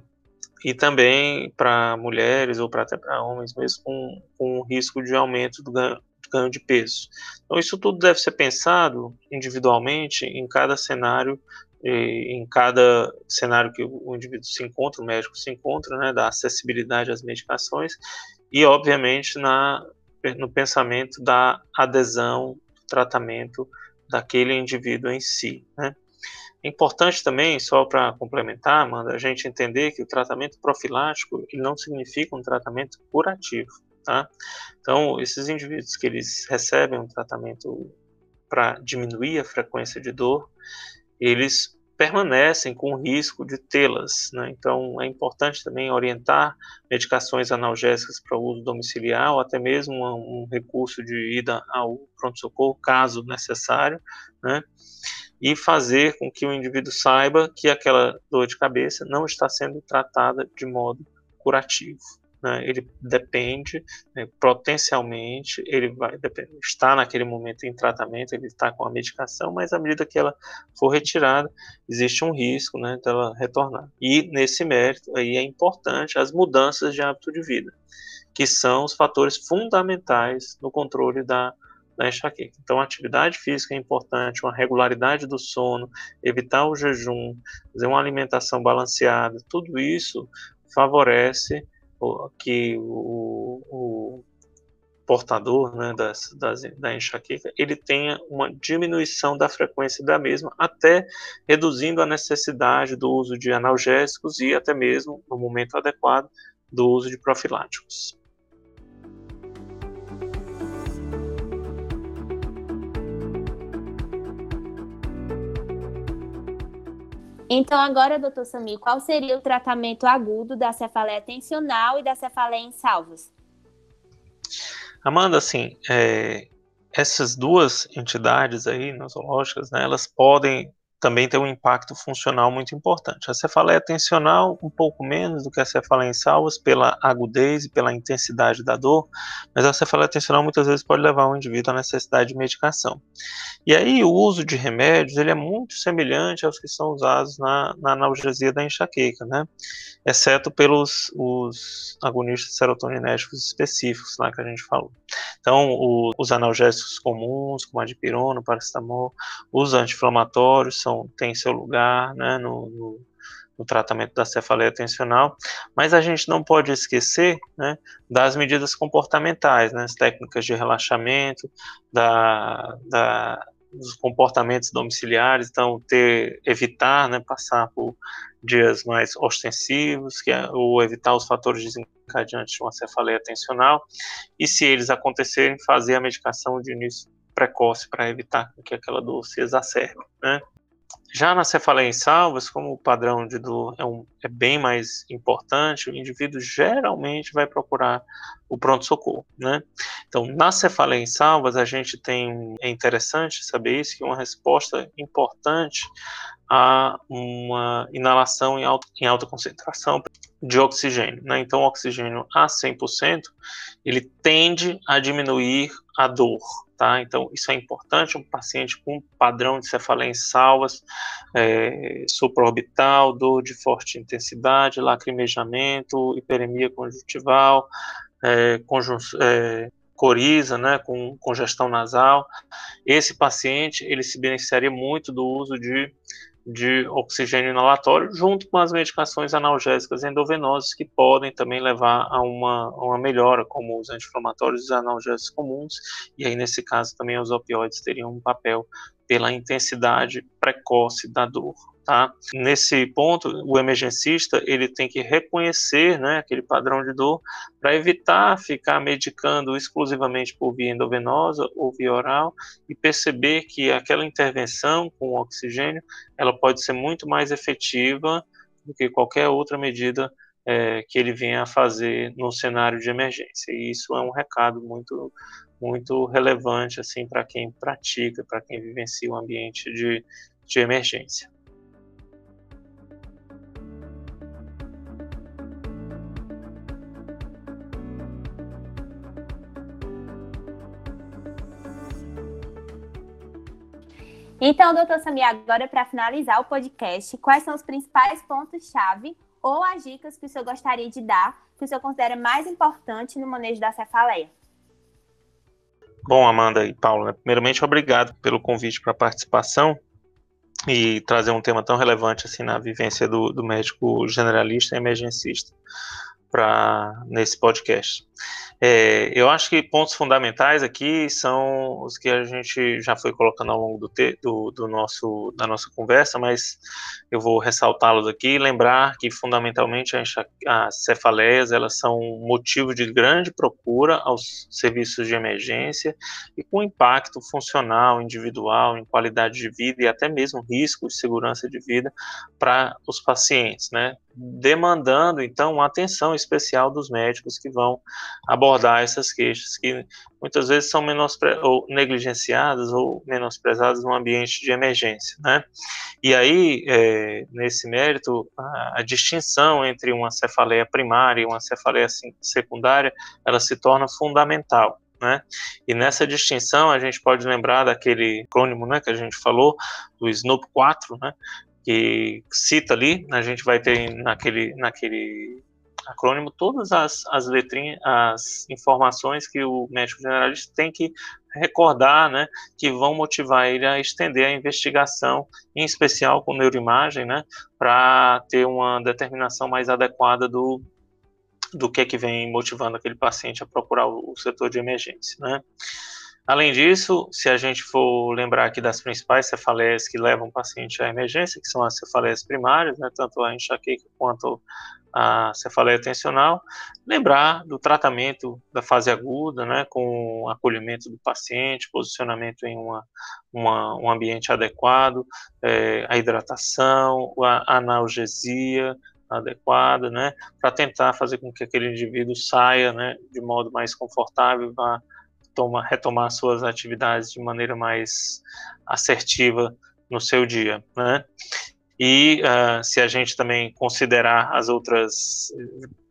e também para mulheres ou para até para homens mesmo com, com risco de aumento do ganho, ganho de peso. Então isso tudo deve ser pensado individualmente em cada cenário em cada cenário que o indivíduo se encontra, o médico se encontra, né, da acessibilidade às medicações e, obviamente, na, no pensamento da adesão do tratamento daquele indivíduo em si. Né. É importante também, só para complementar, Amanda, a gente entender que o tratamento profilático não significa um tratamento curativo, tá? Então, esses indivíduos que eles recebem um tratamento para diminuir a frequência de dor, eles permanecem com risco de tê-las. Né? Então, é importante também orientar medicações analgésicas para uso domiciliar ou até mesmo um recurso de ida ao pronto-socorro, caso necessário, né? E fazer com que o indivíduo saiba que aquela dor de cabeça não está sendo tratada de modo curativo. né, ele depende, né, potencialmente, ele vai estar naquele momento em tratamento, ele está com a medicação, mas à medida que ela for retirada, existe um risco né, dela retornar. E nesse mérito aí é importante as mudanças de hábito de vida, que são os fatores fundamentais no controle da da enxaqueca. Então, atividade física é importante, uma regularidade do sono, evitar o jejum, fazer uma alimentação balanceada, tudo isso favorece que o, o portador né, das, das, da enxaqueca ele tenha uma diminuição da frequência da mesma, até reduzindo a necessidade do uso de analgésicos e até mesmo, no momento adequado, do uso de profiláticos. Então, agora, doutor Samir, qual seria o tratamento agudo da cefaleia tensional e da cefaleia em salvos? Amanda, assim, é, essas duas entidades aí, nosológicas, né, elas podem também tem um impacto funcional muito importante. A cefaleia tensional, um pouco menos do que a cefaleia em salvas, pela agudez e pela intensidade da dor, mas a cefaleia tensional muitas vezes pode levar o indivíduo à necessidade de medicação. E aí o uso de remédios, ele é muito semelhante aos que são usados na, na analgesia da enxaqueca, né? Exceto pelos os agonistas serotoninérgicos específicos lá que a gente falou. Então, o, os analgésicos comuns, como a dipirona, paracetamol, os anti-inflamatórios são têm seu lugar né, no, no, no, tratamento da cefaleia tensional, mas a gente não pode esquecer né, das medidas comportamentais, né, as técnicas de relaxamento, da, da, dos comportamentos domiciliares, então ter, evitar né, passar por dias mais ostensivos, que é, ou evitar os fatores desencadeantes de uma cefaleia tensional, e se eles acontecerem, fazer a medicação de início precoce para evitar que aquela dor se exacerbe, né? Já na cefaleia em salvas, como o padrão de dor é, um, é bem mais importante, o indivíduo geralmente vai procurar o pronto-socorro, né? Então, na cefaleia em salvas, a gente tem, é interessante saber isso, que uma resposta importante a uma inalação em, alto, em alta concentração de oxigênio, né? Então, o oxigênio a 100%, ele tende a diminuir a dor, tá? Então, isso é importante, um paciente com padrão de cefaleia em salvas, é, supraorbital, dor de forte intensidade, lacrimejamento, hiperemia conjuntival, é, é, coriza, né, com congestão nasal, esse paciente, ele se beneficiaria muito do uso de de oxigênio inalatório, junto com as medicações analgésicas endovenosas, que podem também levar a uma, uma melhora, como os anti-inflamatórios e os analgésicos comuns, e aí, nesse caso, também os opioides teriam um papel pela intensidade precoce da dor. Tá? Nesse ponto, o emergencista ele tem que reconhecer né, aquele padrão de dor para evitar ficar medicando exclusivamente por via endovenosa ou via oral e perceber que aquela intervenção com oxigênio ela pode ser muito mais efetiva do que qualquer outra medida é, que ele venha a fazer no cenário de emergência. E isso é um recado muito muito relevante assim para quem pratica, para quem vivencia o ambiente de, de emergência. Então, doutor Samir, agora para finalizar o podcast, quais são os principais pontos-chave ou as dicas que o senhor gostaria de dar, que o senhor considera mais importante no manejo da cefaleia? Bom, Amanda e Paulo, né? primeiramente, obrigado pelo convite para a participação e trazer um tema tão relevante assim na vivência do, do médico generalista e emergencista para nesse podcast. É, eu acho que pontos fundamentais aqui são os que a gente já foi colocando ao longo do, te, do, do nosso, da nossa conversa, mas eu vou ressaltá-los aqui lembrar que, fundamentalmente, as cefaleias elas são motivo de grande procura aos serviços de emergência e com impacto funcional, individual, em qualidade de vida e até mesmo risco de segurança de vida para os pacientes, né? Demandando então uma atenção especial dos médicos que vão abordar essas queixas que muitas vezes são menospre ou negligenciadas ou menosprezadas no ambiente de emergência, né? E aí é, nesse mérito a, a, distinção entre uma cefaleia primária e uma cefaleia secundária ela se torna fundamental. Né? E nessa distinção a gente pode lembrar daquele acrônimo né, que a gente falou, do SNOP 4, né, que cita ali, a gente vai ter naquele, naquele acrônimo todas as, as letrinhas, as informações que o médico generalista tem que recordar, né, que vão motivar ele a estender a investigação, em especial com neuroimagem, né, para ter uma determinação mais adequada do, do que é que vem motivando aquele paciente a procurar o, o setor de emergência, né. Além disso, se a gente for lembrar aqui das principais cefaleias que levam o paciente à emergência, que são as cefaleias primárias, né, tanto a enxaqueca quanto a cefaleia tensional, lembrar do tratamento da fase aguda, né, com acolhimento do paciente, posicionamento em uma, uma um ambiente adequado, é, a hidratação, a analgesia, adequada, né, para tentar fazer com que aquele indivíduo saia, né, de modo mais confortável, vá toma, retomar suas atividades de maneira mais assertiva no seu dia, né? E uh, se a gente também considerar as outras,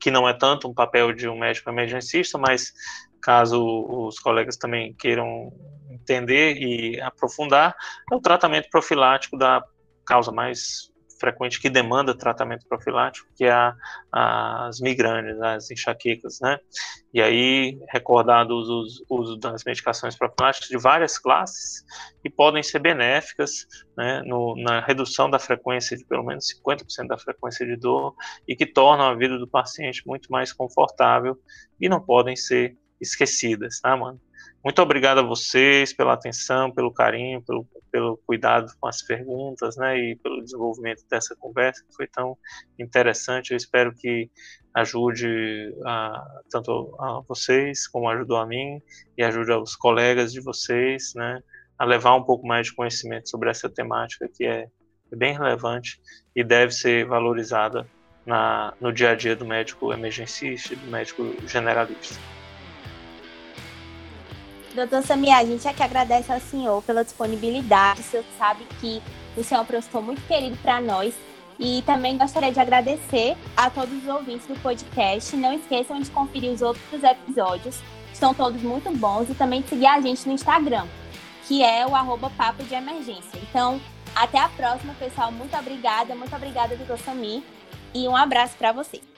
que não é tanto um papel de um médico emergencista, mas caso os colegas também queiram entender e aprofundar, é o tratamento profilático da causa mais frequente que demanda tratamento profilático, que é a, as migrâneas, as enxaquecas, né? E aí, recordado o uso das medicações profiláticas de várias classes, que podem ser benéficas né, no, na redução da frequência de pelo menos 50% da frequência de dor e que tornam a vida do paciente muito mais confortável e não podem ser esquecidas, tá, mano? Muito obrigado a vocês pela atenção, pelo carinho, pelo, pelo cuidado com as perguntas, né, e pelo desenvolvimento dessa conversa que foi tão interessante. Eu espero que ajude a, tanto a vocês como ajudou a mim e ajude aos colegas de vocês, né, a levar um pouco mais de conhecimento sobre essa temática que é, bem relevante e deve ser valorizada na, no dia a dia do médico emergencista, do médico generalista. Doutor Samir, a gente é que agradece ao senhor pela disponibilidade. O senhor sabe que o senhor é um professor muito querido para nós. E também gostaria de agradecer a todos os ouvintes do podcast. Não esqueçam de conferir os outros episódios, estão todos muito bons. E também de seguir a gente no Instagram, que é o arroba Papo de Emergência. Então, até a próxima, pessoal. Muito obrigada. Muito obrigada, doutor Samir. E um abraço para vocês.